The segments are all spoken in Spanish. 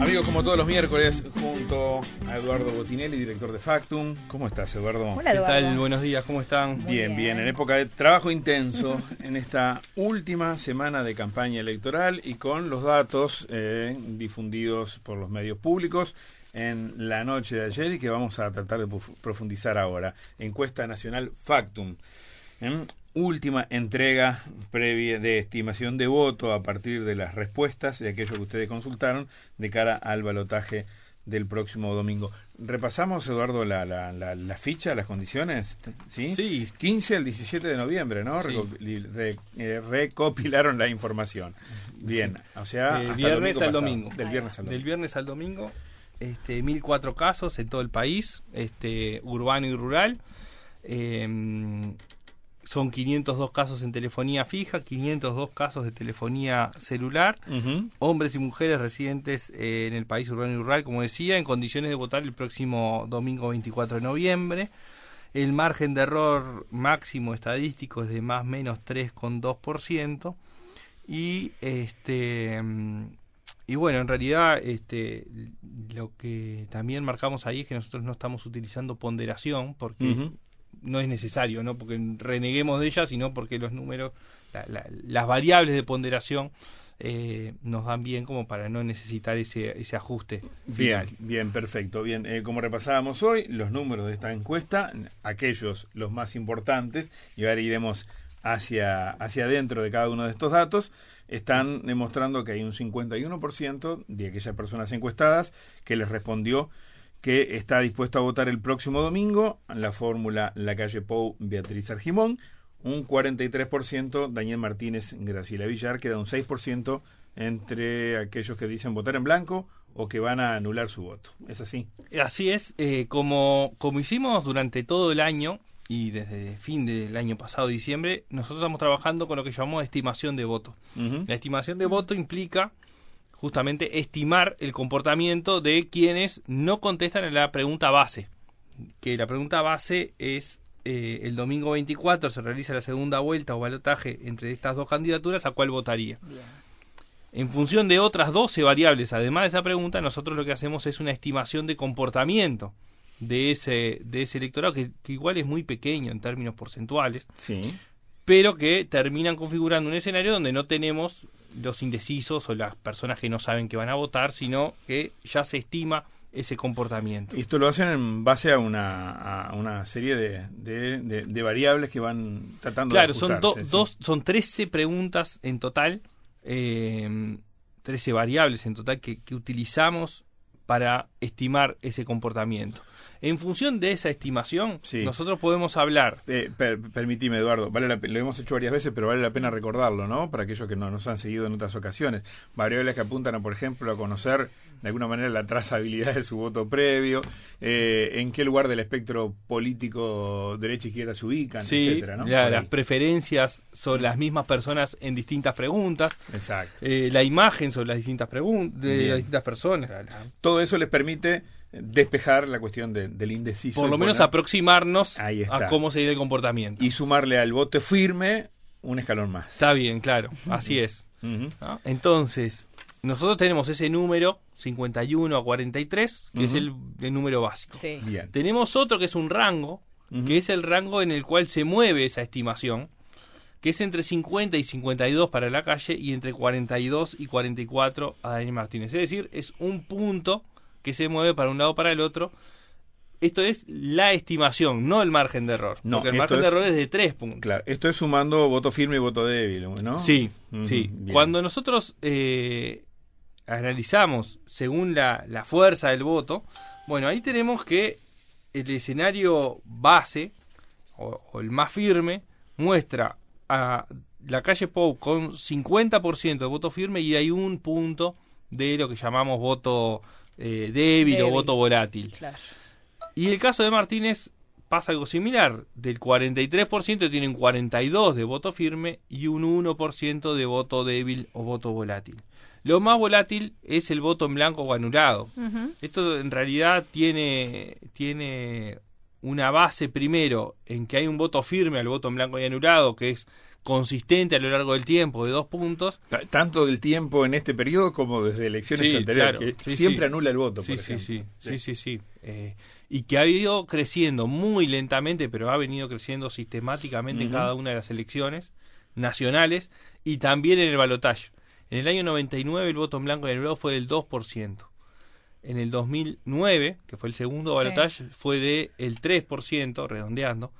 Amigos, como todos los miércoles, junto a Eduardo Botinelli, director de Factum. ¿Cómo estás, Eduardo? Hola, ¿Qué Eduardo. tal? Buenos días, ¿cómo están? Bien, bien, bien. en época de trabajo intenso, en esta última semana de campaña electoral y con los datos eh, difundidos por los medios públicos en la noche de ayer y que vamos a tratar de prof- profundizar ahora. Encuesta nacional Factum. ¿eh? Última entrega previa de estimación de voto a partir de las respuestas de aquello que ustedes consultaron de cara al balotaje del próximo domingo. Repasamos, Eduardo, la, la, la, la ficha, las condiciones. ¿sí? Sí. 15 al 17 de noviembre, ¿no? Sí. Re- eh, recopilaron la información. Bien, o sea, Eh, viernes al pasado. domingo. Del viernes al Del domingo. viernes al domingo, este, 1004 casos en todo el país, este, urbano y rural. Eh, son 502 casos en telefonía fija, 502 casos de telefonía celular. Hombres y mujeres residentes eh, en el país urbano y rural, como decía, en condiciones de votar el próximo domingo 24 de noviembre. El margen de error máximo estadístico es de más o menos 3,2%. Y este mm, y bueno, en realidad este lo que también marcamos ahí es que nosotros no estamos utilizando ponderación porque. No es necesario, no porque reneguemos de ella, sino porque los números, la- la- las variables de ponderación eh, nos dan bien como para no necesitar ese, ese ajuste Bien, bien, perfecto. Bien, eh, como repasábamos hoy, los números de esta encuesta, aquellos los más importantes, y ahora iremos hacia, hacia adentro de cada uno de estos datos, están demostrando que hay un 51% de aquellas personas encuestadas que les respondió que está dispuesto a votar el próximo domingo la fórmula La Calle Pou Beatriz Argimón, un 43% Daniel Martínez Graciela Villar, queda un 6% entre aquellos que dicen votar en blanco o que van a anular su voto. ¿Es así? Así es, eh, como, como hicimos durante todo el año y desde fin del año pasado, diciembre, nosotros estamos trabajando con lo que llamamos estimación de voto. La estimación de voto implica justamente estimar el comportamiento de quienes no contestan en la pregunta base. Que la pregunta base es eh, el domingo 24 se realiza la segunda vuelta o balotaje entre estas dos candidaturas, ¿a cuál votaría? Bien. En función de otras 12 variables, además de esa pregunta, nosotros lo que hacemos es una estimación de comportamiento de ese, de ese electorado, que, que igual es muy pequeño en términos porcentuales, Sí. pero que terminan configurando un escenario donde no tenemos los indecisos o las personas que no saben que van a votar, sino que ya se estima ese comportamiento. Y esto lo hacen en base a una, a una serie de, de, de- de variables que van tratando Claro, de son, do- sí. dos, son 13 preguntas en total, eh, 13 variables en total que, que utilizamos para estimar ese comportamiento. En función de esa estimación, Sí. nosotros podemos hablar Eh, per- permitime, Eduardo, vale la lo hemos hecho varias veces, pero vale la pena recordarlo, ¿no? Para aquellos que no nos han seguido en otras ocasiones. Variables que apuntan a, por ejemplo, a conocer de alguna manera la trazabilidad de su voto previo, eh, en qué lugar del espectro político derecha e izquierda se ubican, sí, etcétera, ¿no? la- las preferencias sobre las mismas personas en distintas preguntas, Exacto. eh, la imagen sobre las distintas preguntas de Bien. las distintas personas, Todo eso les permite despejar la cuestión de- del indeciso. por lo menos poner- aproximarnos a cómo sería el comportamiento. y sumarle al voto firme un escalón más. Está bien, claro, así es. Entonces, nosotros tenemos ese número 51 a 43, que es el, el número básico. Sí. Bien. Tenemos otro que es un rango, que es el rango en el cual se mueve esa estimación, que es entre 50 y 52 para la calle y entre 42 y 44 a Daniel Martínez. Es decir, es un punto que se mueve para un lado o para el otro. Esto es la estimación, no el margen de error. No, porque el margen de error es de 3 puntos. Claro, esto es sumando voto firme y voto débil, ¿no? Sí, sí. bien. Cuando nosotros eh, analizamos según la, la fuerza del voto, bueno, ahí tenemos que el escenario base, o, o el más firme, muestra a la calle Pou con 50% de voto firme y hay un punto de lo que llamamos voto eh, débil, o Débil. voto volátil. Claro. Y el caso de Martínez pasa algo similar. Del 43% tienen 42 de voto firme y un 1% de voto débil o voto volátil. Lo más volátil es el voto en blanco o anulado. Esto en realidad tiene, tiene una base primero en que hay un voto firme al voto en blanco y anulado, que es consistente a lo largo del tiempo de dos puntos. Tanto del tiempo en este periodo como desde elecciones anteriores, que siempre anula el voto. Sí, sí, sí, sí, sí, sí. Eh, y que ha ido creciendo muy lentamente, pero ha venido creciendo sistemáticamente en cada una de las elecciones nacionales y también en el balotaje. En el año 99 el voto en blanco y en fue del 2%. En el 2009, que fue el segundo balotaje, fue del el 3%, redondeando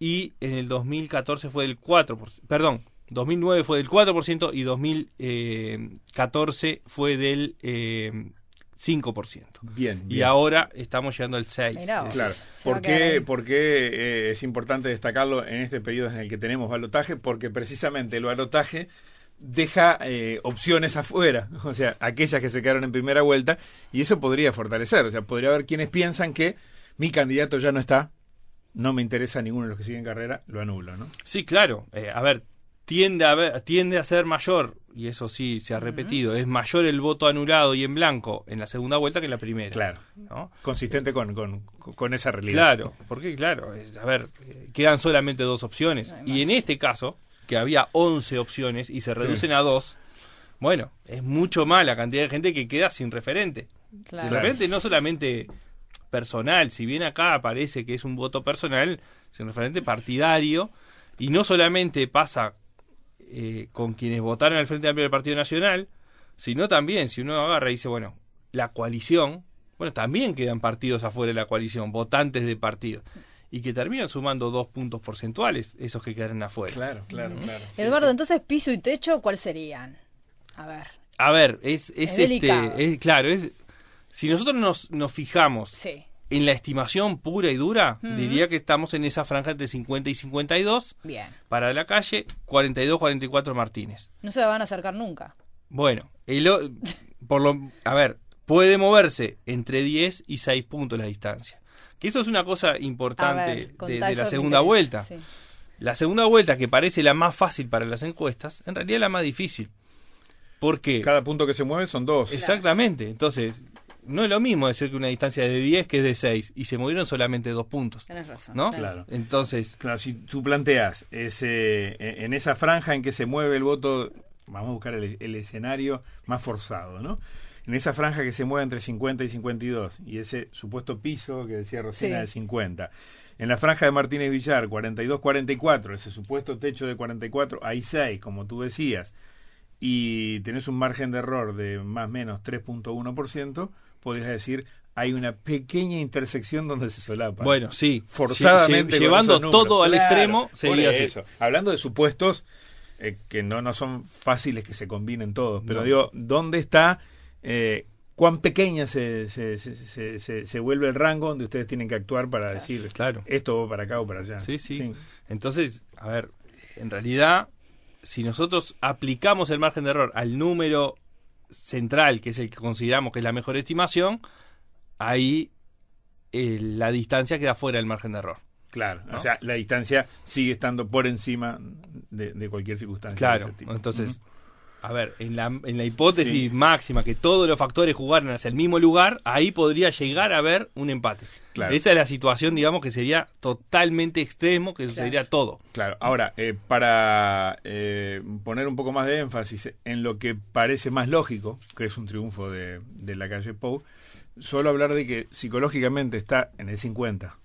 y en el 2014 fue del 4%, perdón, 2009 fue del 4% y 2014 fue del eh, 5%. Bien, Y ahora estamos llegando al 6%. claro. ¿Por qué, eh, es importante destacarlo en este periodo en el que tenemos balotaje? Porque precisamente el balotaje deja eh, opciones afuera, o sea, aquellas que se quedaron en primera vuelta, y eso podría fortalecer, o sea, podría haber quienes piensan que mi candidato ya no está, no me interesa ninguno de los que siguen carrera, lo anulo, ¿no? Sí, claro. Eh, a ver, tiende a, ver, tiende a ser mayor, y eso sí se ha repetido, es mayor el voto anulado y en blanco en la segunda vuelta que en la primera. Claro. ¿no? Consistente con, con, esa realidad. Claro, porque claro, a ver, quedan solamente dos opciones. y en este caso, que había 11 opciones y se reducen a dos, bueno, es mucho más la cantidad de gente que queda sin referente. Claro. Sin referente no solamente personal, si bien acá parece que es un voto personal, es un referente partidario, y no solamente pasa eh, con quienes votaron al Frente Amplio del Partido Nacional, sino también, si uno agarra y dice, bueno, la coalición, bueno, también quedan partidos afuera de la coalición, votantes de partidos y que terminan sumando dos puntos porcentuales, esos que quedan afuera. Claro, claro, claro. Eduardo, entonces piso y techo, ¿cuál serían? A ver. A ver, es, es, este, claro, es, si nosotros nos, nos fijamos en la estimación pura y dura, diría que estamos en esa franja entre 50 y 52. Bien. Para la calle, 42-44 Martínez. No se van a acercar nunca. Bueno, el, por lo, a ver, puede moverse entre 10 y 6 puntos la distancia. Que eso es una cosa importante de, la segunda vuelta. La segunda vuelta, que parece la más fácil para las encuestas, en realidad es la más difícil. Porque cada punto que se mueve son dos. Exactamente. Entonces, no es lo mismo decir que una distancia de 10 que es de 6 y se movieron solamente dos puntos. Tienes razón. ¿No? Claro. Entonces, claro, si tú planteas ese, en esa franja en que se mueve el voto, vamos a buscar el, escenario más forzado, ¿no? En esa franja que se mueve entre 50 y 52 y ese supuesto piso que decía Rosina de 50. En la franja de Martínez Villar, 42-44, ese supuesto techo de 44, hay 6, como tú decías, y tenés un margen de error de más o menos 3.1%, podrías decir hay una pequeña intersección donde se solapa. Bueno, sí, forzadamente llevando todo al extremo sería eso. Hablando de supuestos eh, que no no son fáciles que se combinen todos, pero digo, ¿dónde está eh, cuán pequeña se, se, se, se, vuelve el rango donde ustedes tienen que actuar para decir, claro, esto va para acá o para allá? sí, sí. Entonces, a ver, en realidad si nosotros aplicamos el margen de error al número central, que es el que consideramos que es la mejor estimación, ahí eh, la distancia queda fuera del margen de error. Claro, o sea, la distancia sigue estando por encima de, cualquier circunstancia. Claro, entonces, a ver, en la, en la hipótesis máxima que todos los factores jugaran hacia el mismo lugar, ahí podría llegar a haber un empate. Esa es la situación, digamos, que sería totalmente extremo, que sucedería todo. Claro, ahora, eh, para eh, poner un poco más de énfasis en lo que parece más lógico, que es un triunfo de, de la calle Pou, solo hablar de que psicológicamente está en el 50.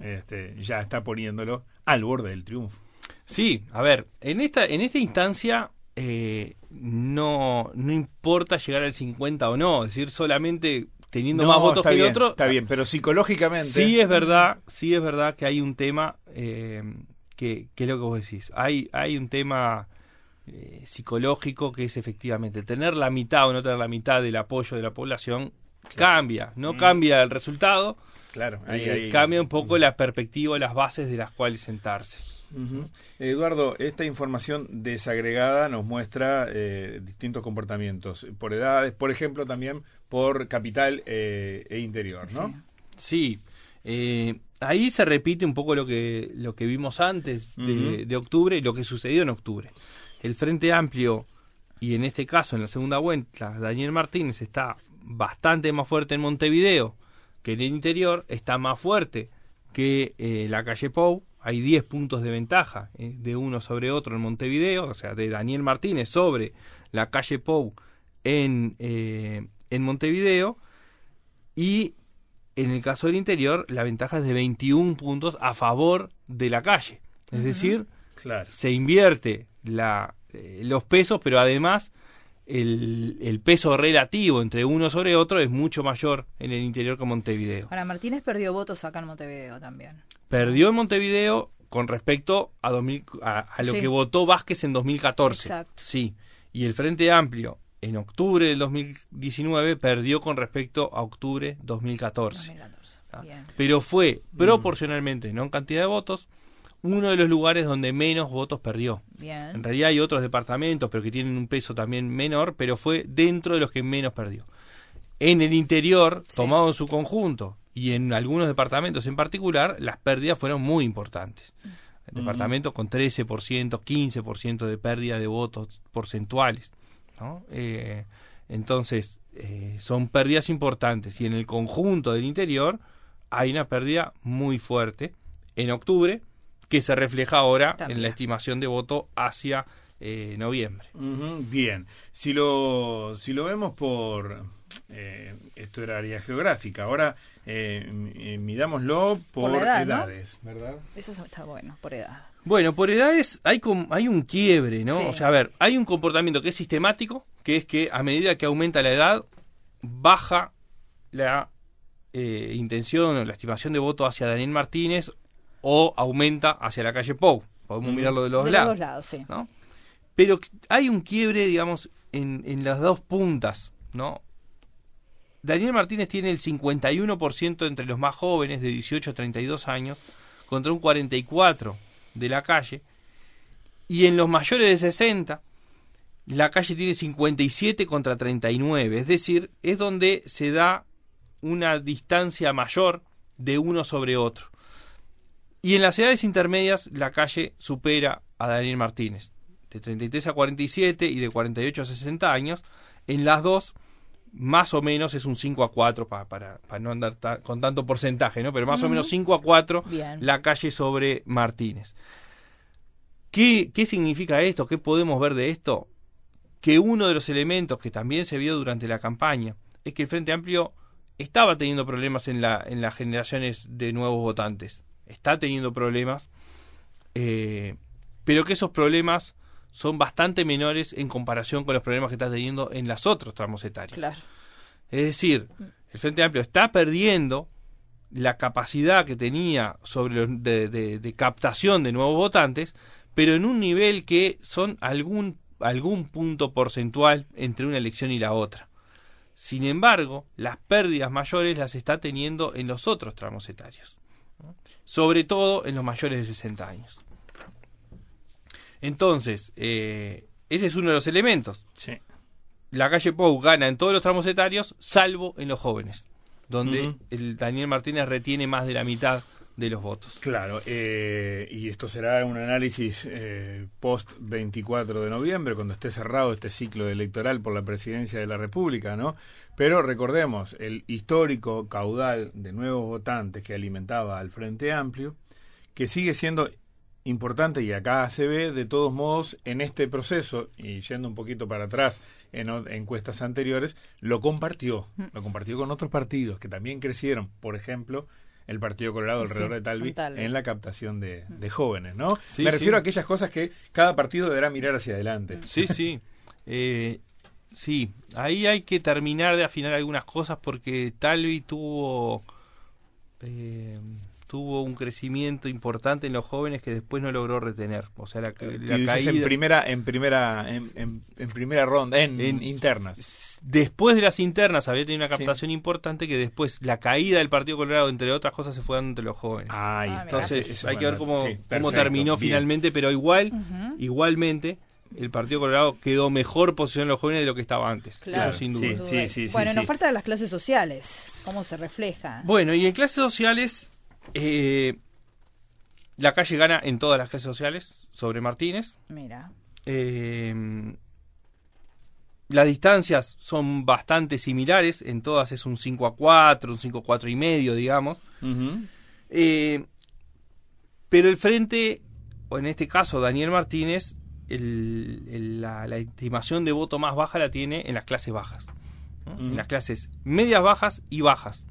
Este, ya está poniéndolo al borde del triunfo. Sí, a ver, en esta, en esta instancia eh, no, no importa llegar al 50 o no, es decir, solamente teniendo más votos que el otro. Está bien, pero psicológicamente. Sí es verdad, sí es verdad que hay un tema eh, que, que es lo que vos decís. Hay, hay un tema eh, psicológico que es efectivamente tener la mitad o no tener la mitad del apoyo de la población cambia, no mm. cambia el resultado. Claro, cambia un poco la perspectiva, las bases de las cuales sentarse. Eduardo, esta información desagregada nos muestra eh, distintos comportamientos por edades, por ejemplo, también por capital eh, e interior, ¿no? Sí. Eh, ahí se repite un poco lo que, lo que vimos antes de, de, octubre y lo que sucedió en octubre. El Frente Amplio, y en este caso en la segunda vuelta, Daniel Martínez está bastante más fuerte en Montevideo que en el interior, está más fuerte que la calle Pou, hay 10 puntos de ventaja eh, de uno sobre otro en Montevideo, o sea, de Daniel Martínez sobre la calle Pou en, eh, en Montevideo. Y en el caso del interior, la ventaja es de 21 puntos a favor de la calle. Es decir, Claro. se invierte la, eh, los pesos, pero además el, el peso relativo entre uno sobre otro es mucho mayor en el interior que Montevideo. Ahora, Martínez perdió votos acá en Montevideo también. Perdió en Montevideo con respecto a, 2000 a, a lo Sí. que votó Vázquez en 2014. Exacto. Sí. Y el Frente Amplio en octubre del 2019 perdió con respecto a octubre 2014. 2014. Ah. Bien. Pero fue proporcionalmente, no en cantidad de votos, uno de los lugares donde menos votos perdió. En Bien. realidad hay otros departamentos, pero que tienen un peso también menor, pero fue dentro de los que menos perdió. En el interior, Sí. tomado en su conjunto, y en algunos departamentos en particular, las pérdidas fueron muy importantes. Departamentos con 13%, 15% de pérdida de votos porcentuales. ¿no? Eh, entonces, eh, son pérdidas importantes. Y en el conjunto del interior hay una pérdida muy fuerte en octubre, que se refleja ahora También. en la estimación de voto hacia eh, noviembre. Bien, si lo, si lo vemos por, eh, esto era área geográfica, ahora eh, eh, midámoslo por, edades, ¿verdad? Eso está bueno, por edad. Bueno, por edades hay, com- hay un quiebre, ¿no? Sí. O sea, a ver, hay un comportamiento que es sistemático, que es que a medida que aumenta la edad, baja la eh, intención o la estimación de voto hacia Daniel Martínez o aumenta hacia la calle Pou. Podemos Mm. mirarlo de los de lados. los dos lados, sí. ¿no? Pero hay un quiebre, digamos, en, en las dos puntas, ¿no? Daniel Martínez tiene el 51% entre los más jóvenes de 18 a 32 años contra un 44 de la calle y en los mayores de 60 la calle tiene 57 contra 39, es decir, es donde se da una distancia mayor de uno sobre otro. Y en las edades intermedias la calle supera a Daniel Martínez, de 33 a 47 y de 48 a 60 años. En las dos, más o menos es un 5 a 4, pa- para, para no andar ta- con tanto porcentaje, ¿no? pero más o menos 5 a 4 Bien. la calle sobre Martínez. ¿Qué, ¿Qué significa esto? ¿Qué podemos ver de esto? Que uno de los elementos que también se vio durante la campaña es que el Frente Amplio estaba teniendo problemas en, la, en las generaciones de nuevos votantes. Está teniendo problemas, eh, pero que esos problemas son bastante menores en comparación con los problemas que está teniendo en las otros tramos etarios. Claro. Es decir, el Frente Amplio está perdiendo la capacidad que tenía sobre los- de, de- de captación de nuevos votantes, pero en un nivel que son algún, algún punto porcentual entre una elección y la otra. Sin embargo, las pérdidas mayores las está teniendo en los otros tramos etarios, sobre todo en los mayores de 60 años. Entonces, eh, ese es uno de los elementos Sí. la calle Pou gana en todos los tramos etarios, salvo en los jóvenes, donde el Daniel Martínez retiene más de la mitad de los votos. Claro, eh, y esto será un análisis eh, post 24 de noviembre, cuando esté cerrado este ciclo electoral por la presidencia de la República, ¿no? Pero recordemos el histórico caudal de nuevos votantes que alimentaba al Frente Amplio, que sigue siendo importante y acá se ve de todos modos en este proceso y yendo un poquito para atrás en encuestas anteriores lo compartió lo compartió con otros partidos que también crecieron. Por ejemplo el Partido Colorado Sí, alrededor de Talvi en la captación de, de jóvenes no Sí, me sí. refiero a aquellas cosas que cada partido deberá mirar hacia adelante. Sí, sí. Eh, sí, ahí hay que terminar de afinar algunas cosas porque Talvi tuvo eh, tuvo un crecimiento importante en los jóvenes que después no logró retener. O sea, la, Tú la caída en primera en primera en, en- en primera ronda en, En- internas después de las internas había tenido una Sí. captación importante que después la caída del Partido Colorado, entre otras cosas, se fue dando entre los jóvenes. Ahí Ah, está. mira. Entonces sí, hay que ver cómo, sí, cómo terminó bien. finalmente, pero igual, igualmente, el Partido Colorado quedó mejor posicionado en los jóvenes de lo que estaba antes. Claro, Eso sin duda. sí, sí, bueno, sí. nos faltan las clases sociales. ¿Cómo se refleja? Bueno, y en clases sociales, eh, la calle gana en todas las clases sociales sobre Martínez. Mira. Eh, las distancias son bastante similares, en todas es un 5 a 4, un 5 a 4 y medio, digamos. Eh, Pero el frente, o en este caso Daniel Martínez, el- el- la, la estimación de voto más baja la tiene en las clases bajas. ¿no? En las clases medias bajas y bajas.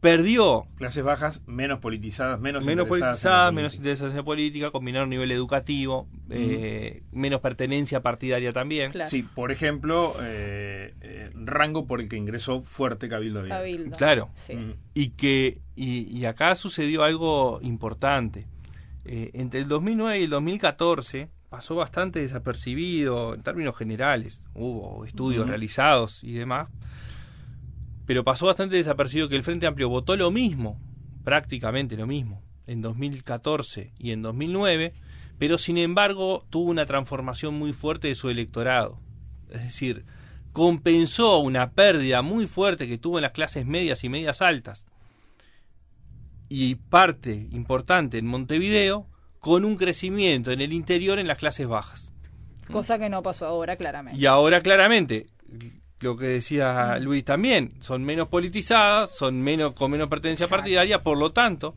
Perdió Clases bajas, menos politizadas, menos, menos interesadas en la politizada, menos interesadas en política, con menor nivel educativo, eh, menos pertenencia partidaria también. Claro. Sí, por ejemplo, eh, eh, rango por el que ingresó fuerte Cabildo. Cabildo. Claro. Sí. Mm. Y que y, y acá sucedió algo importante. Eh, entre el 2009 y el 2014 pasó bastante desapercibido en términos generales. Hubo estudios realizados y demás. Pero pasó bastante desapercibido que el Frente Amplio votó lo mismo, prácticamente lo mismo, en 2014 y en 2009, pero sin embargo tuvo una transformación muy fuerte de su electorado. Es decir, compensó una pérdida muy fuerte que tuvo en las clases medias y medias altas y parte importante en Montevideo con un crecimiento en el interior en las clases bajas. Cosa que no pasó ahora, claramente. Y ahora claramente, lo que decía Luis también, son menos politizadas, son menos con menos pertenencia Exacto. partidaria, por lo tanto,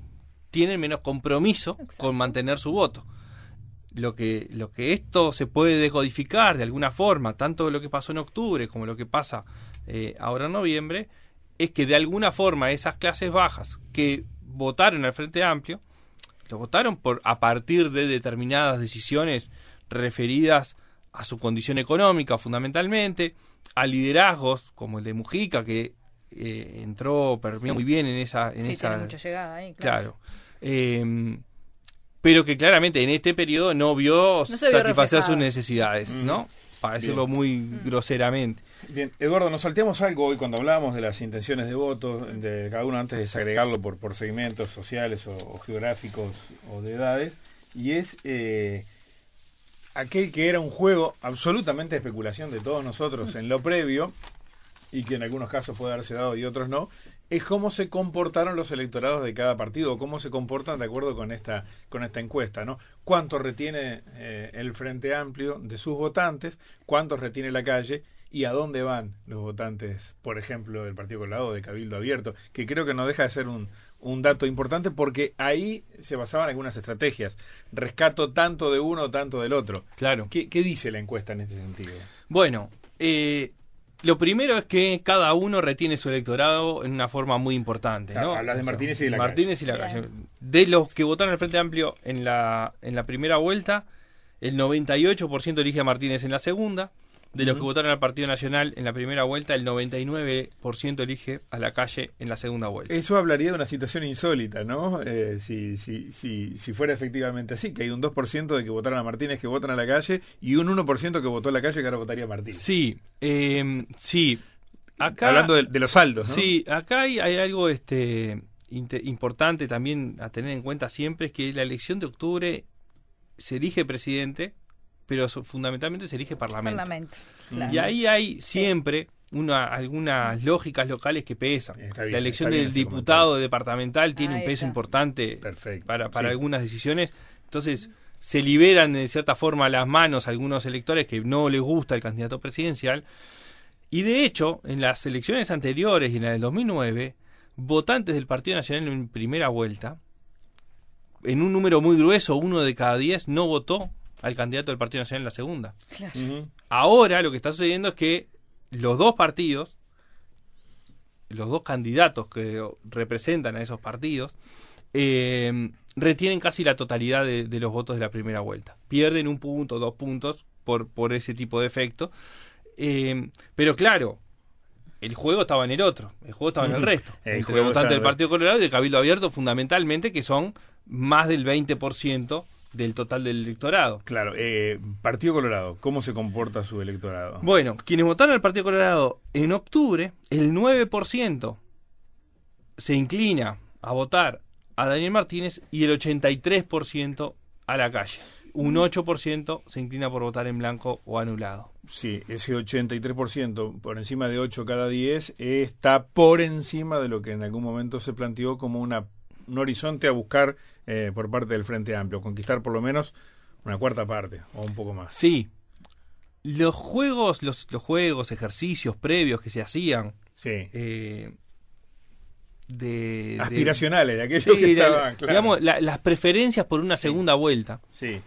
tienen menos compromiso Exacto. con mantener su voto. Lo que, lo que esto se puede decodificar de alguna forma, tanto lo que pasó en octubre como lo que pasa eh, ahora en noviembre, es que de alguna forma esas clases bajas que votaron al Frente Amplio, lo votaron por a partir de determinadas decisiones referidas a su condición económica fundamentalmente, a liderazgos como el de Mujica que eh, entró permeó muy bien en esa en sí, esa tiene mucha llegada ahí, claro. claro. Eh, pero que claramente en este periodo no vio satisfacer sus necesidades, Mm. ¿no? Para decirlo muy groseramente. Bien, Eduardo, nos salteamos algo hoy cuando hablábamos de las intenciones de voto de cada uno antes de desagregarlo por, por segmentos sociales o, o geográficos o de edades, y es eh, aquel que era un juego absolutamente de especulación de todos nosotros en lo previo, y que en algunos casos puede haberse dado y otros no, es cómo se comportaron los electorados de cada partido, cómo se comportan de acuerdo con esta, con esta encuesta, ¿no? ¿Cuánto retiene eh, el Frente Amplio de sus votantes? ¿Cuántos retiene la calle? ¿Y a dónde van los votantes, por ejemplo, del Partido Colorado, de Cabildo Abierto? Que creo que no deja de ser un, un dato importante porque ahí se basaban algunas estrategias. Rescato tanto de uno, tanto del otro. Claro. ¿Qué, qué dice la encuesta en este sentido? Bueno, eh, lo primero es que cada uno retiene su electorado en una forma muy importante, Claro, ¿no? hablas de Martínez y de la Martínez y la Bien. calle. De los que votaron al Frente Amplio en la, en la primera vuelta, el 98% elige a Martínez en la segunda. De los que votaron al Partido Nacional en la primera vuelta, el 99% elige a la calle en la segunda vuelta. Eso hablaría de una situación insólita, ¿no? Eh, si, si, si, si fuera efectivamente así, que hay un 2% de que votaron a Martínez que votan a la calle y un 1% que votó a la calle que ahora votaría a Martínez. Sí, eh, sí. Acá, Hablando de, de los saldos, ¿no? Sí, acá hay, hay algo este importante también a tener en cuenta siempre, es que la elección de octubre se elige presidente, pero so- fundamentalmente se elige parlamento. Parlamento. Mm. claro. Y ahí hay siempre una, algunas lógicas locales que pesan. Bien, la elección del diputado departamental tiene Ahí un peso está. importante Perfecto. para, para Sí. algunas decisiones. Entonces, se liberan de cierta forma las manos a algunos electores que no les gusta el candidato presidencial. Y de hecho, en las elecciones anteriores y en la del 2009, votantes del Partido Nacional en primera vuelta, en un número muy grueso, uno de cada diez, no votó al candidato del Partido Nacional en la segunda. Claro. Ahora lo que está sucediendo es que los dos partidos, los dos candidatos que representan a esos partidos, eh, retienen casi la totalidad de, de los votos de la primera vuelta. Pierden un punto, dos puntos por, por ese tipo de efecto. Eh, pero claro, el juego estaba en el otro, el juego estaba en el resto. El entre juego los votantes del el- Partido Colorado y del Cabildo Abierto, fundamentalmente, que son más del 20% del total del electorado. Claro, eh, Partido Colorado, ¿cómo se comporta su electorado? Bueno, quienes votaron al Partido Colorado en octubre, el 9% se inclina a votar a Daniel Martínez y el 83% a la calle. Un 8% se inclina por votar en blanco o anulado. Sí, ese 83%, por encima de 8 cada 10, eh, está por encima de lo que en algún momento se planteó como una, un horizonte a buscar eh, por parte del Frente Amplio, conquistar por lo menos una cuarta parte o un poco más. Sí, los juegos, los, los juegos, ejercicios previos que se hacían Sí, eh, de, Aspiracionales, de aquellos Sí, que la- estaban, claro. digamos, la- las preferencias por una segunda vuelta. Sí,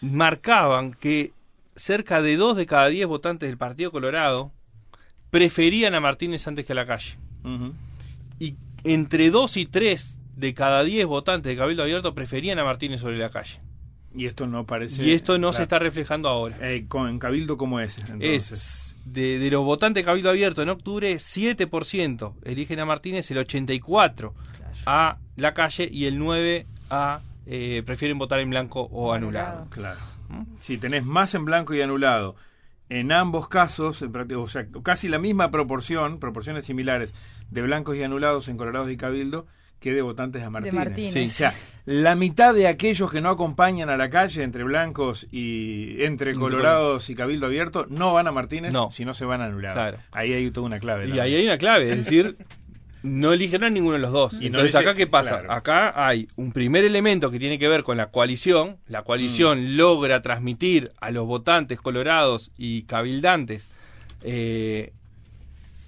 marcaban que cerca de dos de cada diez votantes del Partido Colorado preferían a Martínez antes que a la calle. Y entre dos y tres de cada diez votantes de Cabildo Abierto preferían a Martínez sobre la calle. y esto no parece... y esto no claro. se está reflejando ahora. Eh, con, en Cabildo, ¿cómo es? Entonces? Es de, de los votantes de Cabildo Abierto en octubre, 7% eligen a Martínez, el 84% a la calle y el 9% a eh, prefieren votar en blanco o anulado. Claro. ¿Mm? Si tenés más en blanco y anulado, en ambos casos, en práctica- o sea, casi la misma proporción, proporciones similares de blancos y anulados en Colorados y Cabildo que de votantes a Martínez. Martínez. Sí. O sea, la mitad de aquellos que no acompañan a la calle entre blancos y entre Colorados y Cabildo Abierto no van a Martínez No. si no se van a anulados. Claro. Ahí hay toda una clave. Y ahí hay una clave, es decir, no eligieron a ninguno de los dos. Y no Entonces, elige- acá qué pasa? claro. Acá hay un primer elemento que tiene que ver con la coalición. La coalición Mm. logra transmitir a los votantes colorados y cabildantes eh,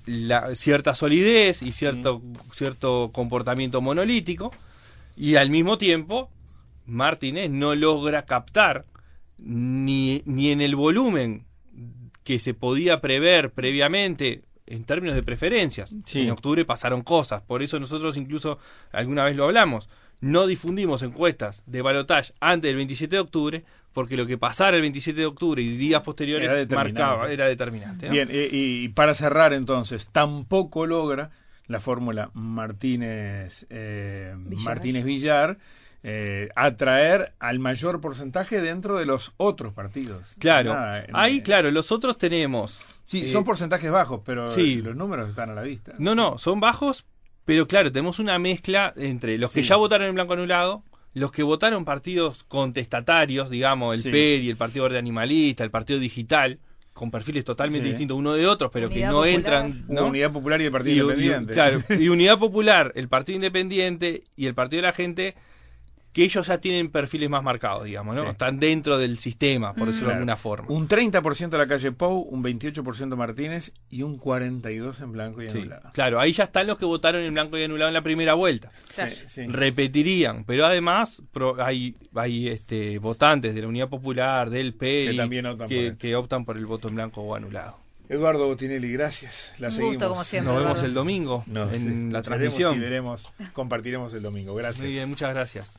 la, cierta solidez y cierto, Mm. cierto comportamiento monolítico. Y al mismo tiempo, Martínez no logra captar ni, ni en el volumen que se podía prever previamente en términos de preferencias. Sí. En octubre pasaron cosas, por eso nosotros incluso alguna vez lo hablamos. No difundimos encuestas de balotaje antes del 27 de octubre, porque lo que pasara el 27 de octubre y días posteriores Era determinante. marcaba, era determinante. ¿no? Bien, eh, y, y para cerrar entonces, tampoco logra la fórmula Martínez eh, Villar. Martínez Villar eh, atraer al mayor porcentaje dentro de los otros partidos. Claro, Nada, en- ahí, claro, los otros tenemos. Sí, eh, son porcentajes bajos, pero sí. los números están a la vista. No, no, son bajos, pero claro, tenemos una mezcla entre los que ya votaron en blanco anulado, los que votaron partidos contestatarios, digamos, el Sí. PERI, el Partido Verde Animalista, el Partido Digital, con perfiles totalmente Sí. distintos uno de otros, pero Unidad que no Popular. entran. Unidad Popular y el Partido y- Independiente. claro, y Unidad Popular, el Partido Independiente y el Partido de la Gente, que ellos ya tienen perfiles más marcados, digamos, ¿no? Sí. Están dentro del sistema, por Mm. decirlo de alguna forma. Un 30% la calle Pou, un 28% Martínez y un 42% en blanco y Sí, anulado. Claro, ahí ya están los que votaron en blanco y anulado en la primera vuelta. Claro. Sí, sí. repetirían, pero además pro- hay, hay este, votantes de la Unidad Popular, del PERI, Que también optan que, por esto. que optan por el voto en blanco o anulado. Eduardo Botinelli, gracias. La Un seguimos. gusto, como siempre. Nos vemos Eduardo. el domingo en la transmisión. Y veremos, compartiremos el domingo. Gracias. Muy bien, muchas gracias.